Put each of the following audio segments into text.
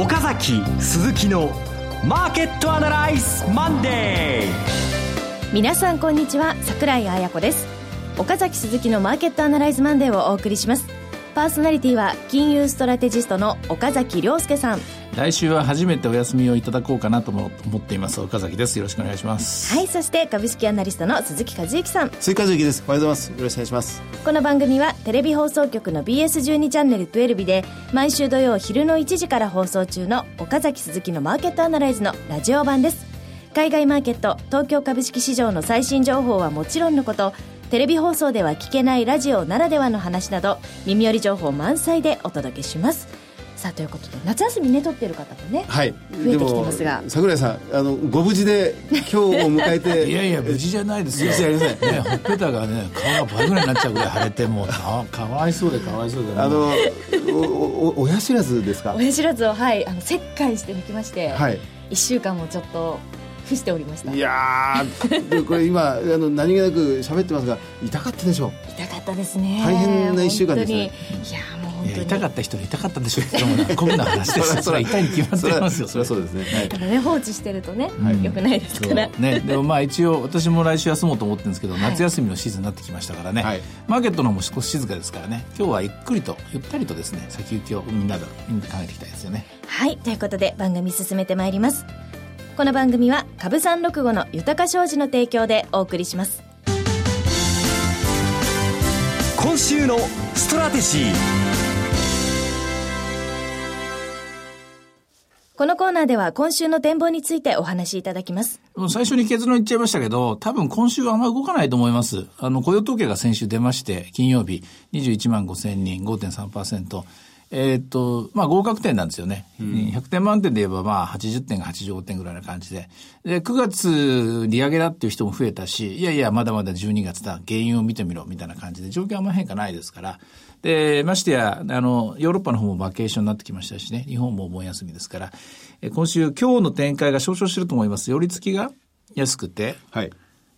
岡崎鈴木のマーケットアナライズマンデー皆さんこんにちは。桜井彩子です。岡崎鈴木のマーケットアナライズマンデーをお送りします。パーソナリティは金融ストラテジストの岡崎良介さん。来週は初めてお休みをいただこうかなと思っています。岡崎です。よろしくお願いします。はいそして株式アナリストの鈴木一之さん。鈴木一之です。おはようございます。よろしくお願いします。この番組はテレビ放送局の BS12 チャンネル12日で毎週土曜昼の1時から放送中の岡崎鈴木のマーケットアナライズのラジオ版です。海外マーケット東京株式市場の最新情報はもちろんのことテレビ放送では聞けないラジオならではの話など耳寄り情報満載でお届けします。さあということで夏休みね取ってる方もね、はい、増えてきてますが。櫻井さんあのご無事で今日を迎えて いやいや無事じゃないですよ。無事じゃありません。ねほっぺたがね顔が倍ぐらいになっちゃうぐらい腫れても うかかわいそうでかわいそうで。あのおお親知らずですか？親知らずをはいあの切開して抜きまして、はい、1週間もちょっと付しておりました。いやこれ今あの何気なく喋ってますが痛かったでしょう。痛かったですね。大変な1週間でしたね。いや痛かった人痛かったでしょう。酷な話です それは痛いに決まってますよそれはそうですね、はい、ただね放置してるとね、はい、よくないですから。ね。でもまあ一応私も来週休もうと思ってるんですけど、はい、夏休みのシーズンになってきましたからね、はい、マーケットの方も少し静かですからね。今日はゆっくりとゆったりとですね先行きをみんなで考えていきたいですよね。はい。ということで番組進めてまいりますこの番組は株三六五の豊か商事の提供でお送りします今週のストラテジーこのコーナーでは今週の展望についてお話しいただきます。最初に結論言っちゃいましたけど、多分今週はあんまり動かないと思います。あの、雇用統計が先週出まして、金曜日21万5千人、5.3%。えー、っと、まあ合格点なんですよね。うん、100点満点で言えばまあ80点が85点ぐらいな感じで。で、9月利上げだっていう人も増えたし、いやいや、まだまだ12月だ、原因を見てみろ、みたいな感じで、状況はあんま変化ないですから、で、ましてや、あの、ヨーロッパの方もバケーションになってきましたしね、日本もお盆休みですから、え今週、今日の展開が上昇してると思います。寄り付きが安くて、はい。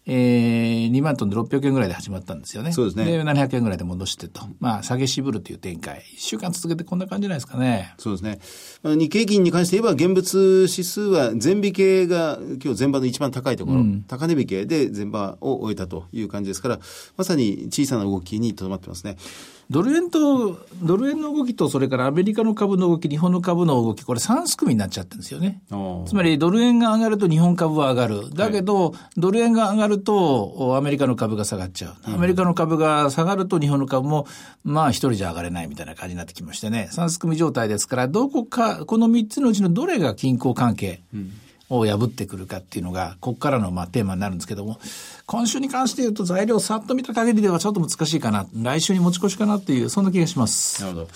えー、2万トンで600円ぐらいで始まったんですよね。そうですね。で、700円ぐらいで戻してと。まあ、下げ渋るという展開。1週間続けてこんな感じじゃないですかね。そうですね。まあ、日経平均に関して言えば、現物指数は全引けが今日全場の一番高いところ、うん、高値引けで全場を終えたという感じですから、まさに小さな動きにとどまってますね。ドル円と、ドル円の動きと、それからアメリカの株の動き、日本の株の動き、これ3すくみになっちゃってるんですよね。つまり、ドル円が上がると日本株は上がる。だけど、はい、ドル円が上がると、アメリカの株が下がっちゃう。アメリカの株が下がると日本の株も、まあ一人じゃ上がれないみたいな感じになってきましてね。3すくみ状態ですから、どこか、この3つのうちのどれが均衡関係。うんを破ってくるかっていうのが、ここからのまあテーマになるんですけども、今週に関して言うと材料をさっと見た限りではちょっと難しいかな。来週に持ち越しかなっていう、そんな気がします。なるほど。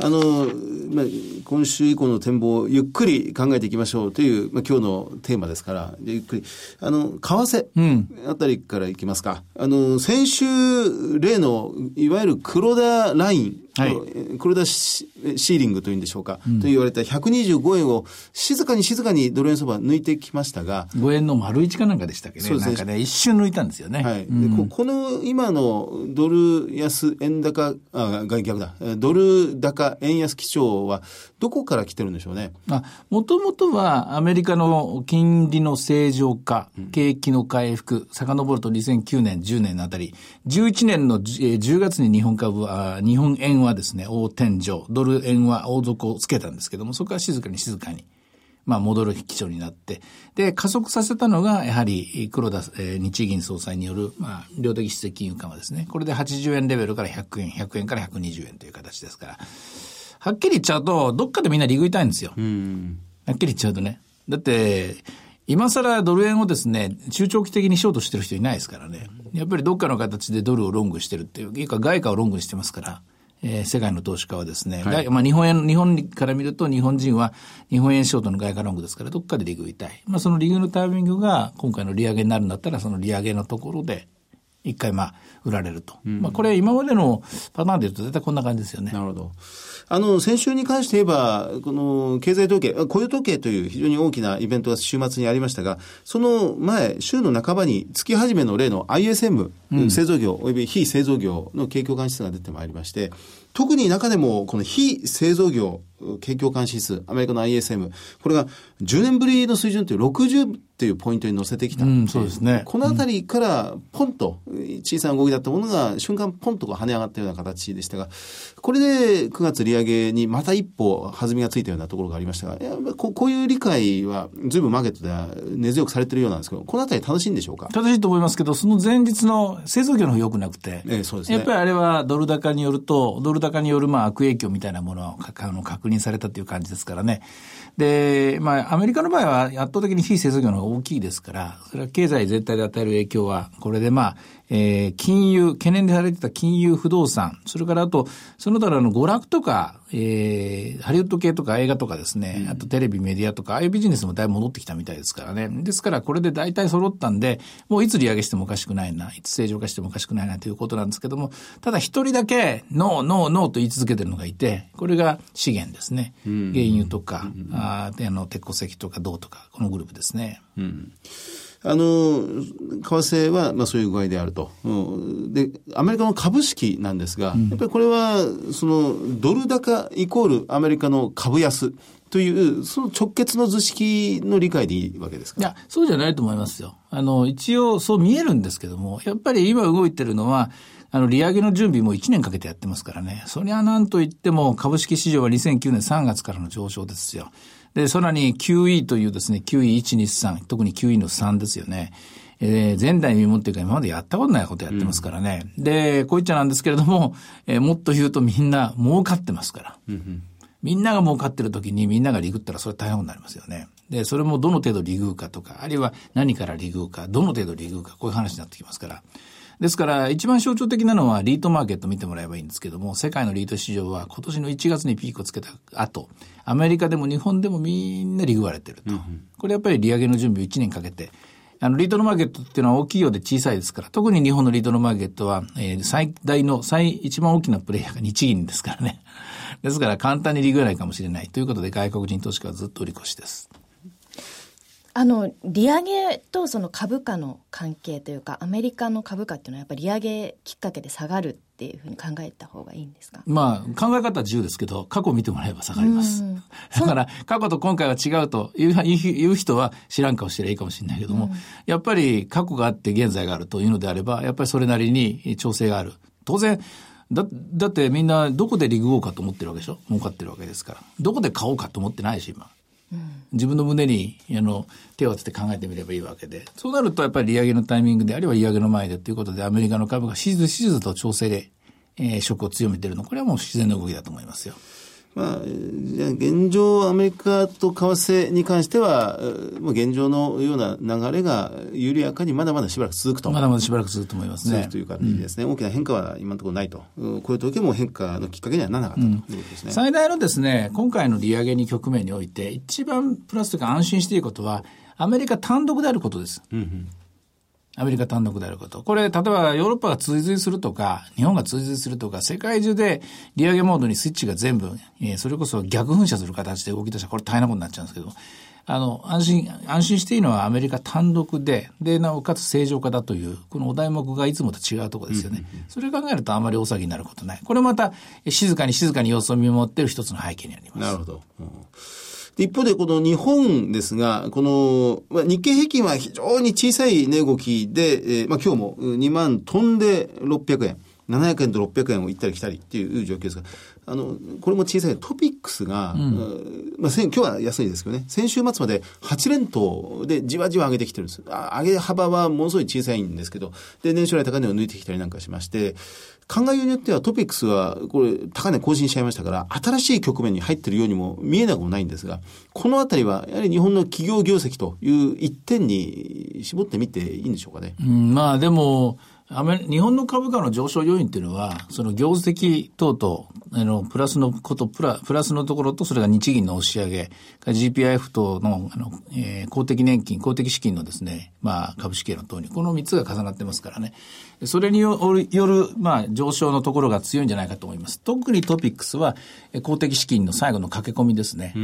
あの、まあ、今週以降の展望をゆっくり考えていきましょうという、まあ、今日のテーマですから、ゆっくり。あの、為替あたりからいきますか。うん、あの、先週、例の、いわゆる黒田ラインはい、黒田シーリングというんでしょうか、うん、と言われた125円を静かに静かにドル円相場抜いてきましたが。5円の丸一かなんかでしたっけね。そうですね。なんかね、一瞬抜いたんですよね。はい。うん、ここの今のドル安円高、あ、逆だ。ドル高円安基調はどこから来てるんでしょうね。あ、もともとはアメリカの金利の正常化、景気の回復、遡ると2009年、10年のあたり、11年の10月に日本株は、日本円ははですね、大天井、ドル円は大底をつけたんですけども、そこは静かに静かに、まあ、戻る基調になって、で、加速させたのが、やはり、黒田、えー、日銀総裁による、まあ、量的質的金融緩和ですね。これで80円レベルから100円、100円から120円という形ですから、はっきり言っちゃうと、どっかでみんな利食いたいんですよ。はっきり言っちゃうとね。だって、今更ドル円をですね、中長期的にショートしてる人いないですからね。やっぱりどっかの形でドルをロングしてるっていう、いうか外貨をロングしてますから。えー、世界の投資家はですね、はい、まあ日本円、日本から見ると日本人は日本円ショートの外貨ロングですからどっかで利食いたい。まあその利食いのタイミングが今回の利上げになるんだったらその利上げのところで一回まあ、売られると。うん、まあ、これ今までのパターンで言うと絶対こんな感じですよね。なるほど。あの、先週に関して言えば、この経済統計、雇用統計という非常に大きなイベントが週末にありましたが、その前、週の半ばに月始めの例の ISM、うん、製造業及び非製造業の景況感指数が出てまいりまして、特に中でもこの非製造業景況感指数、アメリカの ISM、これが10年ぶりの水準という60っていうポイントに乗せてきた、うん、そうですね。このあたりからポンと小さな動きだったものが瞬間ポンと跳ね上がったような形でしたが、これで9月利上げにまた一歩弾みがついたようなところがありましたが、やここういう理解は随分マーケットでは根強くされてるようなんですけど、このあたり正しいんでしょうか？正しいと思いますけど、その前日の製造業の方良くなくて、ええ、そうですね。やっぱりあれはドル高によると、ドル高によるまあ悪影響みたいなものを確認されたという感じですからね。で、まあ、アメリカの場合は圧倒的に非製造業の方が大きいですから、それは経済全体で与える影響は、これでまあ、えー、金融、懸念でされてた金融不動産、それからあと、その他の娯楽とか、えー、ハリウッド系とか映画とかですね、あとテレビ、メディアとか、ああいうビジネスもだいぶ戻ってきたみたいですからね。ですから、これで大体揃ったんで、もういつ利上げしてもおかしくないな、いつ正常化してもおかしくないなということなんですけども、ただ一人だけ、 No, no, no と言い続けてるのがいて、これが資源ですね。原油とか、ああの、鉄鉱石とか銅とか、このグループですね。うんあの、為替は、まあそういう具合であると。うん、で、アメリカの株式なんですが、うん、やっぱりこれは、その、ドル高イコールアメリカの株安。という、その直結の図式の理解でいいわけですか？いや、そうじゃないと思いますよ。あの、一応そう見えるんですけども、やっぱり今動いてるのは、あの、利上げの準備も1年かけてやってますからね。そりゃなんといっても株式市場は2009年3月からの上昇ですよ。で、さらに QE というですね、QE123、特に QE の3ですよね。えー、前代未聞っていうか今までやったことないことやってますからね。うん、で、こういっちゃなんですけれども、えー、もっと言うとみんな儲かってますから。うんうんみんなが儲かってる時にみんながリグったらそれ大変になりますよね。で、それもどの程度リグかとか、あるいは何からリグか、どの程度リグか、こういう話になってきますから。ですから、一番象徴的なのはリートマーケット見てもらえばいいんですけども、世界のリート市場は今年の1月にピークをつけた後、アメリカでも日本でもみんなリグわれてると。うん、これやっぱり利上げの準備を1年かけて、あの、リートのマーケットっていうのは大きいようで小さいですから、特に日本のリートのマーケットは、えー、最大の、最、一番大きなプレイヤーが日銀ですからね。ですから簡単にリグらないかもしれないということで外国人投資家はずっと売り越しです。あの利上げとその株価の関係というかアメリカの株価っていうのはやっぱり利上げきっかけで下がるっていうふうに考えた方がいいんですか？まあ考え方は自由ですけど過去を見てもらえば下がります。だから過去と今回は違うという人は知らん顔してりゃいいかもしれないけども、うん、やっぱり過去があって現在があるというのであればやっぱりそれなりに調整がある。当然だ、だってみんなどこでリグおうかと思ってるわけでしょ？儲かってるわけですから。どこで買おうかと思ってないし、今。自分の胸にあの手を当てて考えてみればいいわけで、そうなるとやっぱり利上げのタイミングであるいは利上げの前でということで、アメリカの株がしずしずと調整で、えー、色を強めてるの、これはもう自然な動きだと思いますよ。まあ、じゃ現状、アメリカと為替に関しては、もう現状のような流れが緩やかにまだまだしばらく続くと。まだまだしばらく続くと思いますね。続くという感じですね、うん、大きな変化は今のところないと。こういう時も変化のきっかけにはならなかったということですね。うん、最大のですね、今回の利上げに局面において、一番プラスというか安心していいことは、アメリカ単独であることです。うんうんアメリカ単独であること。これ、例えばヨーロッパが追随するとか、日本が追随するとか、世界中で利上げモードにスイッチが全部、えー、それこそ逆噴射する形で動き出したら、これ大変なことになっちゃうんですけど、あの、安心、安心していいのはアメリカ単独で、で、なおかつ正常化だという、このお題目がいつもと違うところですよね。それを考えるとあまり大騒ぎになることない。これまた、静かに静かに様子を見守っている一つの背景にあります。なるほど。うん一方でこの日本ですが、この、まあ、日経平均は非常に小さい値動きで、えー、まあ今日も2万飛んで600円。700円と600円を行ったり来たりっていう状況ですが、あの、これも小さいトピックスが、うん、まあ、今日は安いですけどね、先週末まで8連投でじわじわ上げてきてるんです。上げ幅はものすごい小さいんですけど、で、年初来高値を抜いてきたりなんかしまして、考えようによってはトピックスは、これ、高値更新しちゃいましたから、新しい局面に入ってるようにも見えなくもないんですが、このあたりは、やはり日本の企業業績という一点に絞ってみていいんでしょうかね。うん、まあでも、日本の株価の上昇要因っていうのは、その業績等々あの、プラスのこと、プラ、プラスのところと、それが日銀の押し上げ、GPIF 等の、あの、えー、公的年金、公的資金のですね、まあ、株式への投入、この3つが重なってますからね。それによる、まあ、上昇のところが強いんじゃないかと思います。特にトピックスは、公的資金の最後の駆け込みですね。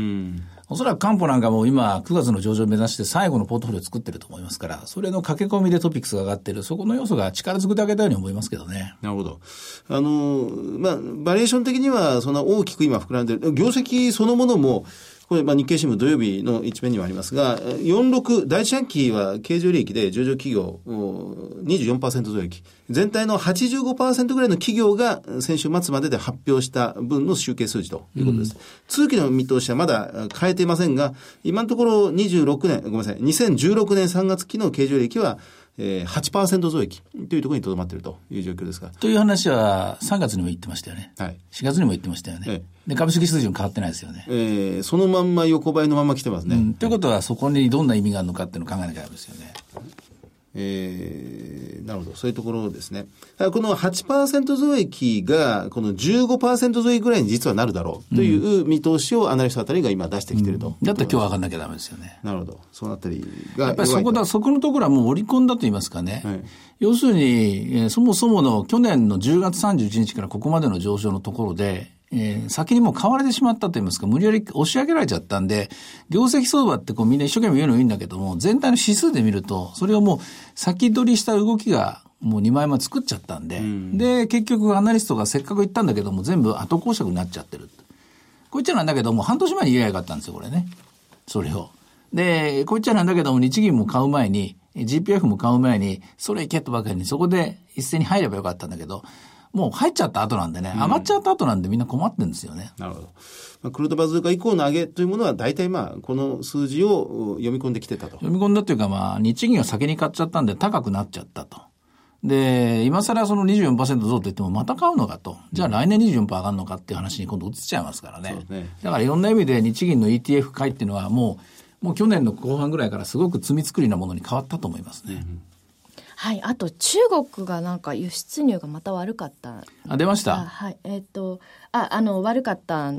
おそらく担保なんかも今、9月の上場を目指して最後のポートフォリオを作ってると思いますから、それの駆け込みでトピックスが上がってる、そこの要素が力づくであげたように思いますけどね。なるほど。あの、まあ、バリエーション的には、そんな大きく今膨らんでる。業績そのものも、これ、まあ、日経新聞土曜日の一面にはありますが、46、第一半期は経常利益で上場企業24%増益。全体の85%ぐらいの企業が先週末までで発表した分の集計数字ということです。うん、通期の見通しはまだ変えていませんが、今のところ26年、ごめんなさい、2016年3月期の経常利益はえー、8%増益というところにとどまっているという状況ですかという話は3月にも言ってましたよね。はい。4月にも言ってましたよね。ええ、で、株式水準変わってないですよね。えー、そのまんま横ばいのまま来てますね。うん、ということは、そこにどんな意味があるのかっていうのを考えなきゃダメですよね。えー、なるほど、そういうところですね。この8%増益が、この15%増益ぐらいに実はなるだろうという見通しをアナリストあたりが今出してきてると、うん、だったら今日上がんなきゃダメですよね。なるほど。そのあたりが。やっぱりそこだ、そこのところはもう織り込んだと言いますかね。はい、要するに、えー、そもそもの去年の10月31日からここまでの上昇のところで、えー、先にもう買われてしまったと言いますか、無理やり押し上げられちゃったんで、業績相場ってこうみんな一生懸命言うのいいんだけども、全体の指数で見ると、それをもう先取りした動きがもう2枚前作っちゃったんで、うん、で、結局アナリストがせっかく言ったんだけども、全部後講釈になっちゃってる。こういっちゃなんだけども、半年前に言えばよかったんですよ、これね。それを。で、こういっちゃなんだけども、日銀も買う前に、GPF も買う前に、それいけとばかりに、そこで一斉に入ればよかったんだけど、もう入っちゃった後なんでね、上がっちゃった後なんでみんな困ってるんですよね。なるほど。まあ、クルトバズーカ以降の上げというものは大体まあ、この数字を読み込んできてたと。読み込んだというかまあ、日銀が先に買っちゃったんで高くなっちゃったと。で、今更その24%増と言ってもまた買うのかと。じゃあ来年24%上がるのかっていう話に今度移っちゃいますからね。ねだからいろんな意味で日銀の ETF 買いっていうのはもう、もう去年の後半ぐらいからすごく積み作りなものに変わったと思いますね。うんはい、あと中国がなんか輸出入がまた悪かった。あ、出ました？はい、えっ、ー、と、あ、あの、悪かった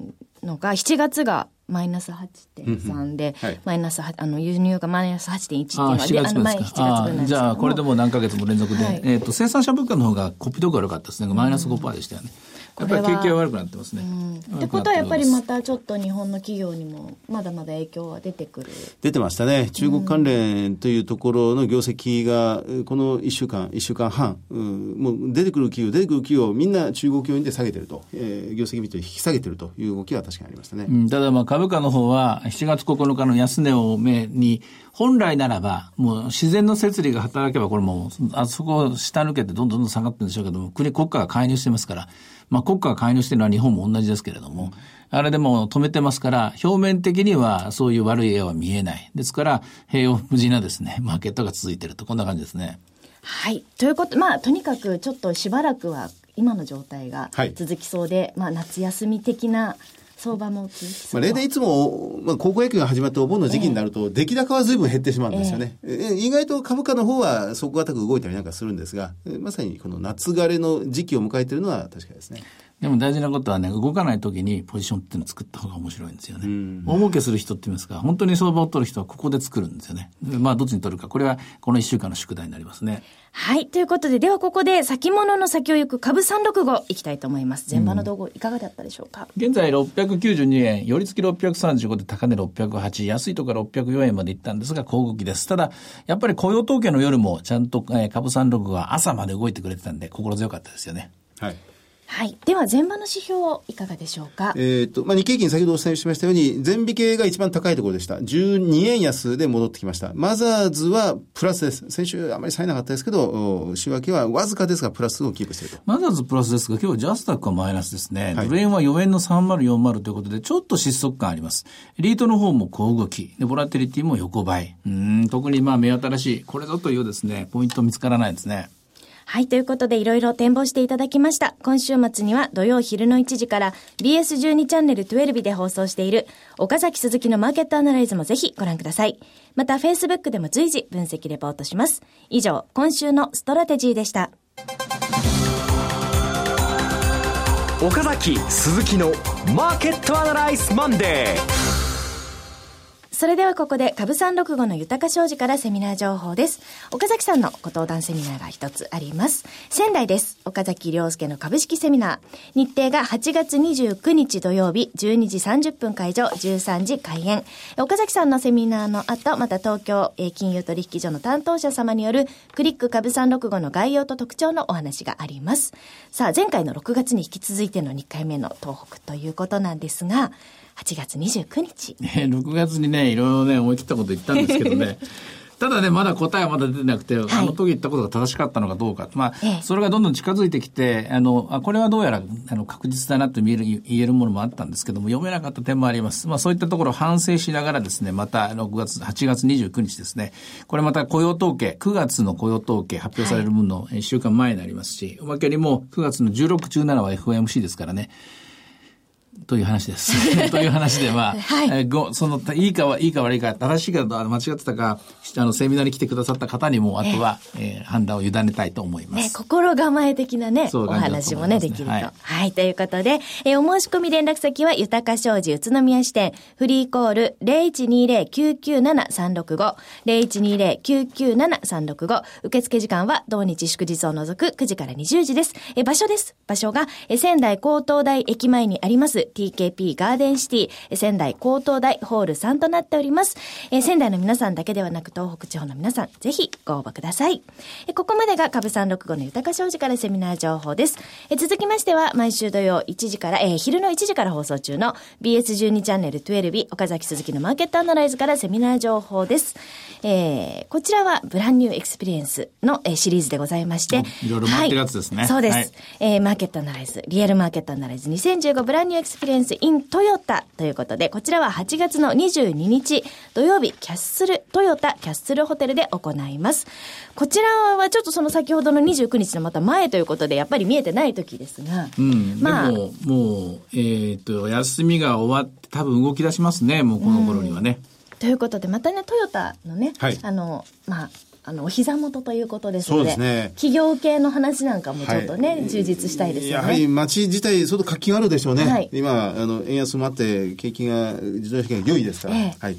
のが、7月がマイナス8.3で、はい、マイナスあの輸入がマイナス8.1っていうのは、7月分ですか。あじゃあ、これでも何ヶ月も連続で、はい、えっ、ー、と、生産者物価の方がコピーどころ悪かったですね。マイナス5%でしたよね。うんやっぱり景気は悪くなってますね。ってことはやっぱりまたちょっと日本の企業にもまだまだ影響は出てくる出てましたね。中国関連というところの業績がこの1週間、1週間半、うん、もう出てくる企業、出てくる企業みんな中国要因で下げてると、えー、業績見て引き下げてるという動きは確かにありましたね。うん、ただまあ株価の方は7月9日の安値を目に本来ならば、もう自然の摂理が働けば、これもう、あそこを下抜けてどんどんどん下がってるんでしょうけども、国、国家が介入してますから、まあ国家が介入してるのは日本も同じですけれども、あれでも止めてますから、表面的にはそういう悪い絵は見えない。ですから、平穏無事なですね、マーケットが続いていると、こんな感じですね。はい。ということ、まあ、とにかくちょっとしばらくは今の状態が続きそうで、はい、まあ、夏休み的な相場もまあ、例年いつも、まあ、高校野球が始まってお盆の時期になると、出来高は随分減ってしまうんですよね、えー、意外と株価の方は底堅く動いたりなんかするんですが、まさにこの夏枯れの時期を迎えているのは確かですね。でも大事なことはね、動かない時にポジションっていうのを作った方が面白いんですよね。大儲けする人って言いますか、本当に相場を取る人はここで作るんですよね。まあ、どっちに取るか。これはこの1週間の宿題になりますね。はい。ということで、ではここで先物の先を行く株365いきたいと思います。前場の動向いかがだったでしょうか、うん、現在692円、寄り付き635で高値608、安いところから604円までいったんですが、小動きです。ただ、やっぱり雇用統計の夜もちゃんと、えー、株365は朝まで動いてくれてたんで、心強かったですよね。はい。はい。では、前場の指標、いかがでしょうか？えっ、と、まあ、日経金先ほどお伝えしましたように、前引けが一番高いところでした。12円安で戻ってきました。マザーズはプラスです。先週あまり冴えなかったですけど、週明けはわずかですが、プラスをキープしていると。マザーズプラスですが、今日ジャスタックはマイナスですね。はい、ドル円は4円の3040ということで、ちょっと失速感あります。リートの方も小動き。で、ボラテリティも横ばい。うん、特にまあ目新しい、これぞというですね、ポイント見つからないですね。はい、ということでいろいろ展望していただきました。今週末には土曜昼の1時から BS12 チャンネル12で放送している岡崎鈴木のマーケットアナライズもぜひご覧ください。また Facebook でも随時分析レポートします。以上、今週のストラテジーでした。岡崎鈴木のマーケットアナライズマンデーそれではここで株三六五の豊か商事からセミナー情報です。岡崎さんのご登壇セミナーが一つあります。仙台です。岡崎良介の株式セミナー。日程が8月29日土曜日12時30分会場13時開演。岡崎さんのセミナーの後、また東京金融取引所の担当者様によるクリック株三六五の概要と特徴のお話があります。さあ、前回の6月に引き続いての2回目の東北ということなんですが、8月29日。ね、6月にね、いろいろね、思い切ったこと言ったんですけどね。ただね、まだ答えはまだ出てなくて、はい、あの時言ったことが正しかったのかどうか。まあ、ええ、それがどんどん近づいてきて、あの、あこれはどうやら、あの、確実だなと見える、言えるものもあったんですけども、読めなかった点もあります。まあ、そういったところを反省しながらですね、また、6月、8月29日ですね、これまた雇用統計、9月の雇用統計発表される分の1週間前になりますし、はい、おまけにも9月の16、17は FOMC ですからね、という話です。という話で、まあ、はい、えご、その、いいかはいいか悪いか、正しいか間違ってたか、あの、セミナーに来てくださった方にも、あとは、えー、判断を委ねたいと思います。ね、心構え的なね、お話もね、できると、はい。はい、ということで、えー、お申し込み連絡先は、豊か商事宇都宮支店、フリーコール0120-997-365、0120-997-365、受付時間は、同日祝日を除く9時から20時です。えー、場所です。場所が、えー、仙台高等大駅前にあります、TKP ガーデンシティ、仙台高等大ホール3となっております。えー、仙台の皆さんだけではなく東北地方の皆さん、ぜひご応募ください。えー、ここまでが株365の豊商事からセミナー情報です。えー、続きましては、毎週土曜1時から、えー、昼の1時から放送中の BS12 チャンネル12日、岡崎鈴木のマーケットアナライズからセミナー情報です。えー、こちらは Brand New Experience の、えー、シリーズでございまして。いろいろ回ってるやつですね。はい、そうです。はい、えー、マーケットアナライズ、リアルマーケットアナライズ2015ブランニューエクスペリエンス in トヨタということで、こちらは8月の22日土曜日、キャッスル、トヨタキャッスルホテルで行います。こちらはちょっとその先ほどの29日のまた前ということで、やっぱり見えてない時ですが。うん。まあ、でも、もう、えっ、ー、と、休みが終わって多分動き出しますね、もうこの頃にはね。うんということで、またね、トヨタのね、はい、あの、まあ、あの、お膝元ということですので、ね。企業系の話なんかもちょっとね、はい、充実したいですよね。やはり街自体、相当活気があるでしょうね。はい、今、あの、円安もあって、景気が、自動車が良いですから。えー、はい。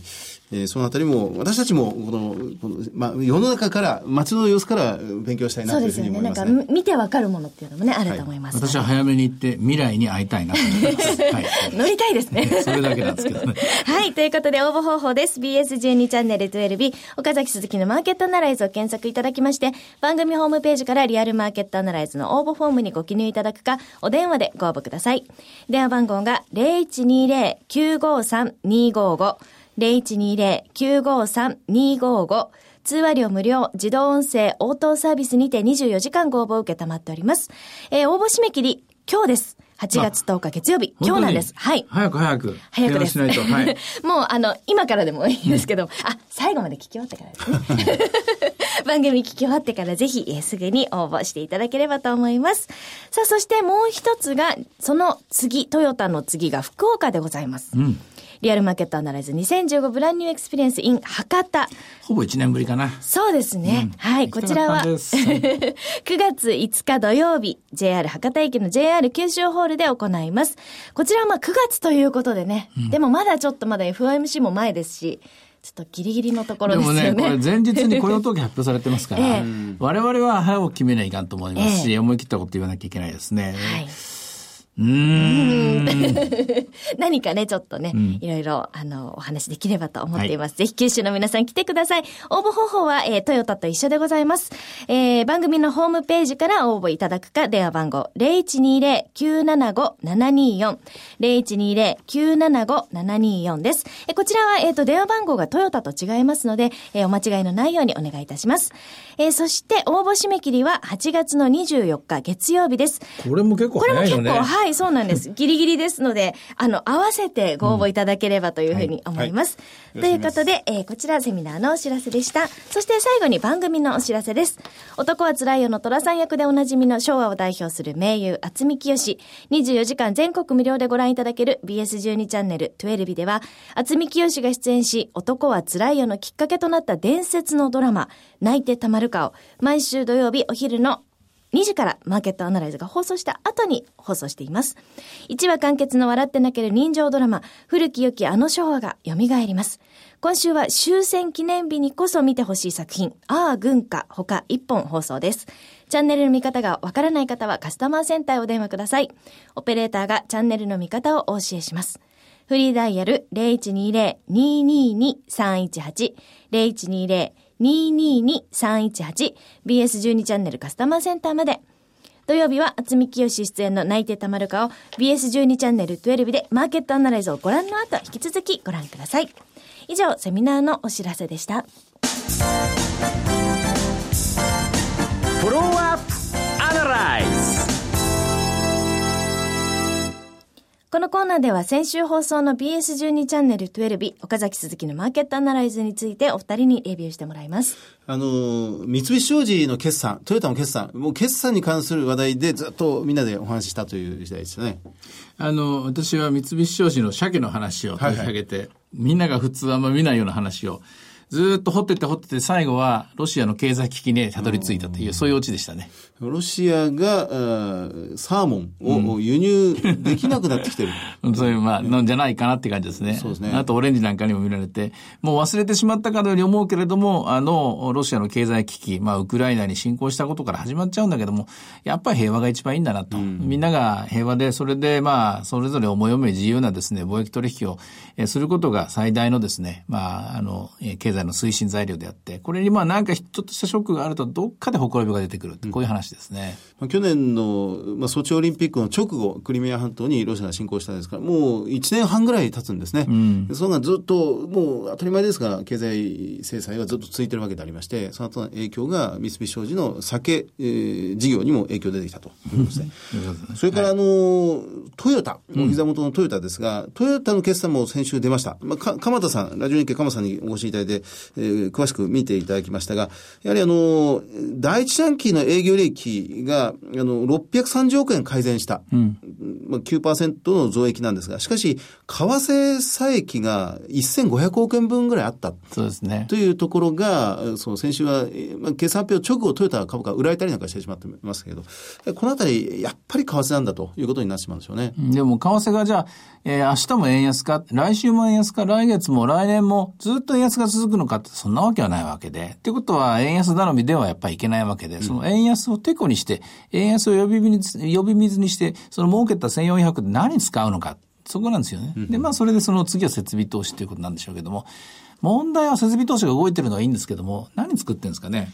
えー、そのあたりも、私たちも、この、このまあ、世の中から、街の様子から勉強したいなというふうに思います、ね、そうですよね。なんか、見てわかるものっていうのもね、あると思います、ね、私は早めに行って、未来に会いたいなと思います。はい。乗りたいですね。それだけなんですけどね。はい。ということで、応募方法です。BS12 チャンネル 12B、岡崎鈴木のマーケットアナライズを検索いただきまして、番組ホームページからリアルマーケットアナライズの応募フォームにご記入いただくか、お電話でご応募ください。電話番号が0120-953-255 0120-953-255通話料無料、自動音声、応答サービスにて24時間ご応募を受けたまっております。えー、応募締め切り、今日です。8月10日月曜日、今日なんです。はい。早く早く。早くです。はい、もう、あの、今からでもいいですけど、うん、あ、最後まで聞き終わってからですね。番組聞き終わってからぜひ、えー、すぐに応募していただければと思います。さあ、そしてもう一つが、その次、トヨタの次が福岡でございます。うんリアルマーケットアナライズ2015ブランニューエクスペリエンス in 博多。ほぼ1年ぶりかな。そうですね。うん、はい、こちらは 9月5日土曜日、JR 博多駅の JR 九州ホールで行います。こちらはまあ9月ということでね、うん、でもまだちょっとまだ FOMC も前ですし、ちょっとギリギリのところですよね。でもね、これ前日に雇用統計発表されてますから、ええ、我々は早く決めないかんと思いますし、え、思い切ったこと言わなきゃいけないですね。はい。うん。何かね、ちょっとね、うん、いろいろ、あの、お話できればと思っています。はい、ぜひ九州の皆さん来てください。応募方法は、えー、トヨタと一緒でございます。えー、番組のホームページから応募いただくか、電話番号0120-975-724。0120-975-724です。えー、こちらは、えっ、ー、と、電話番号がトヨタと違いますので、えー、お間違いのないようにお願いいたします。えー、そして、応募締め切りは8月の24日月曜日です。これも結構早いよね。これも結構、はい。はい、そうなんです。ギリギリですので、あの、合わせてご応募いただければというふうに思います。うんはいはい、ということで、えー、こちらセミナーのお知らせでした。そして最後に番組のお知らせです。男は辛いよの虎さん役でおなじみの昭和を代表する名優、厚見清。24時間全国無料でご覧いただける BS12 チャンネル12では、厚見清が出演し、男は辛いよのきっかけとなった伝説のドラマ、泣いてたまるかを、毎週土曜日お昼の2時からマーケットアナライズが放送した後に放送しています。1話完結の笑って泣ける人情ドラマ、古き良きあの昭和が蘇ります。今週は終戦記念日にこそ見てほしい作品、ああ軍歌、他1本放送です。チャンネルの見方がわからない方はカスタマーセンターへお電話ください。オペレーターがチャンネルの見方をお教えします。フリーダイヤル0120-222-318 0120-222-318 BS12 チャンネルカスタマーセンターまで。土曜日は厚み清出演の泣いてたまるかを BS12 チャンネル12でマーケットアナライズをご覧の後引き続きご覧ください。以上、セミナーのお知らせでした。フォローアップアナライズこのコーナーでは先週放送の BS12 チャンネル12日、岡崎鈴木のマーケットアナライズについてお二人にレビューしてもらいます。あの、三菱商事の決算、トヨタの決算、もう決算に関する話題でずっとみんなでお話ししたという時代ですよね。あの、私は三菱商事の鮭の話を取り上げて、みんなが普通あんま見ないような話を、ずっと掘ってって掘ってって、最後はロシアの経済危機にたどり着いたという、そういうオチでしたね。ロシアが、あーサーモンを輸入できなくなってきてる。そういう、まあ、のんじゃないかなって感じですね。そうですねあと、オレンジなんかにも見られて、もう忘れてしまったかのように思うけれども、あの、ロシアの経済危機、まあ、ウクライナに侵攻したことから始まっちゃうんだけども、やっぱり平和が一番いいんだなと。みんなが平和で、それで、まあ、それぞれ思い思い自由なですね、貿易取引をえーすることが最大のですね、まあ、あの、えー経済の推進材料であって、これにまあ、なんかちょっとしたショックがあると、どっかでほころびが出てくるって、こういう話ですね。まあ去年の、まあ、ソチオリンピックの直後、クリミア半島にロシアが侵攻したんですから、もう1年半ぐらい経つんですね。でそのがずっと、もう当たり前ですが、経済制裁はずっと続いてるわけでありまして、その後の影響が三菱商事の酒、えー事業にも影響出てきたということですね。それから、あの、トヨタ、お膝元のトヨタですが、トヨタの決算も先週出ました。まあ、か鎌田さん、ラジオ日経鎌田さんにお越しいただいて、えー詳しく見ていただきましたが、やはりあの、第一四半期の営業利益が、あの、630億円改善した。うん、9%の増益なんですが、しかし、為替差益が1500億円分ぐらいあった。そうですね。というところが、その先週は、えーまあ、決算発表直後トヨタ株価売られたりなんかしてしまってますけれど、このあたり、やっぱり為替なんだということになってしまうんでしょうね。でも、為替がじゃあ、えー明日も円安か、来週も円安か、来月も来年もずっと円安が続くのかって、そんなわけはないわけで。ってことは、円安頼みではやっぱりいけないわけで、その円安をてこにして、円安を呼び水にして、その儲けた1400って何に使うのか。そこなんですよね。で、まあ、それでその次は設備投資ということなんでしょうけども、問題は設備投資が動いてるのはいいんですけども、何作ってるんですかね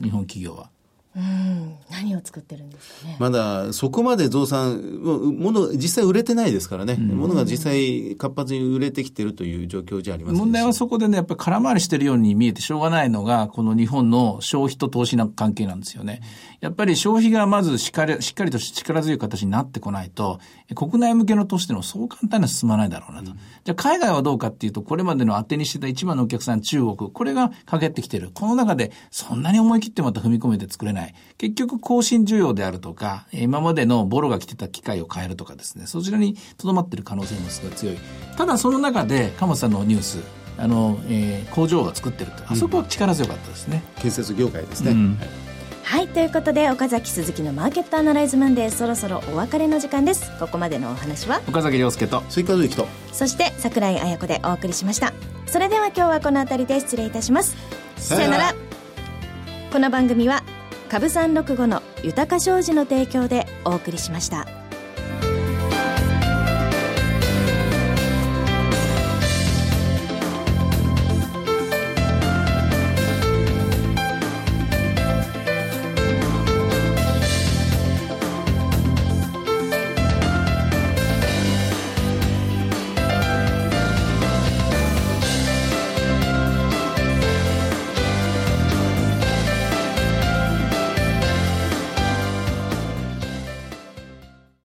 日本企業は。うん、何を作ってるんですかね。まだそこまで増産、物、実際売れてないですからね。物が実際活発に売れてきてるという状況じゃありませんし問題はそこでね、やっぱり空回りしてるように見えてしょうがないのが、この日本の消費と投資の関係なんですよね。やっぱり消費がまずしっかりしっかりと力強い形になってこないと、国内向けの投資っていうのはそう簡単には進まないだろうなと。じゃあ海外はどうかっていうと、これまでの当てにしてた一番のお客さん中国、これがかけってきてる。この中でそんなに思い切ってまた踏み込めて作れない。結局更新需要であるとか、今までのボロが来てた機械を変えるとかですね、そちらにとどまってる可能性もすごい強い。ただその中で、鎌田さんのニュース、あの、えー工場が作ってると。あそこは力強かったですね。建設業界ですね。うんはいはい、ということで、岡崎鈴木のマーケットアナライズマンデー、そろそろお別れの時間です。ここまでのお話は、岡崎亮介と。追加のきと。そして桜井彩子でお送りしました。それでは今日はこの辺りで失礼いたします。さよならこの番組は、株三六五の豊か商事の提供でお送りしました。